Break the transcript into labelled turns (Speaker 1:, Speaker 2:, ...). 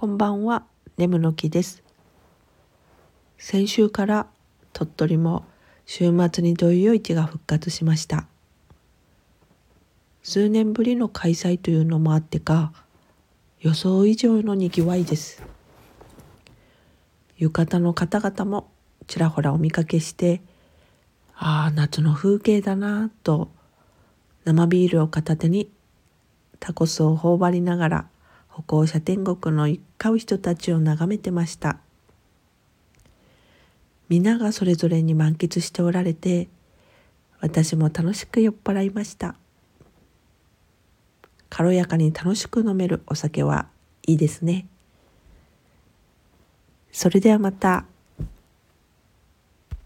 Speaker 1: こんばんは、ネムの木です。先週から鳥取も週末に土曜市が復活しました。数年ぶりの開催というのもあってか、予想以上のにぎわいです。浴衣の方々もちらほらお見かけして、ああ、夏の風景だなぁと、生ビールを片手にタコスを頬張りながら歩行者天国の行き交う人たちを眺めてました。皆がそれぞれに満喫しておられて私も楽しく酔っ払いました。軽やかに楽しく飲めるお酒はいいですね。それではまた。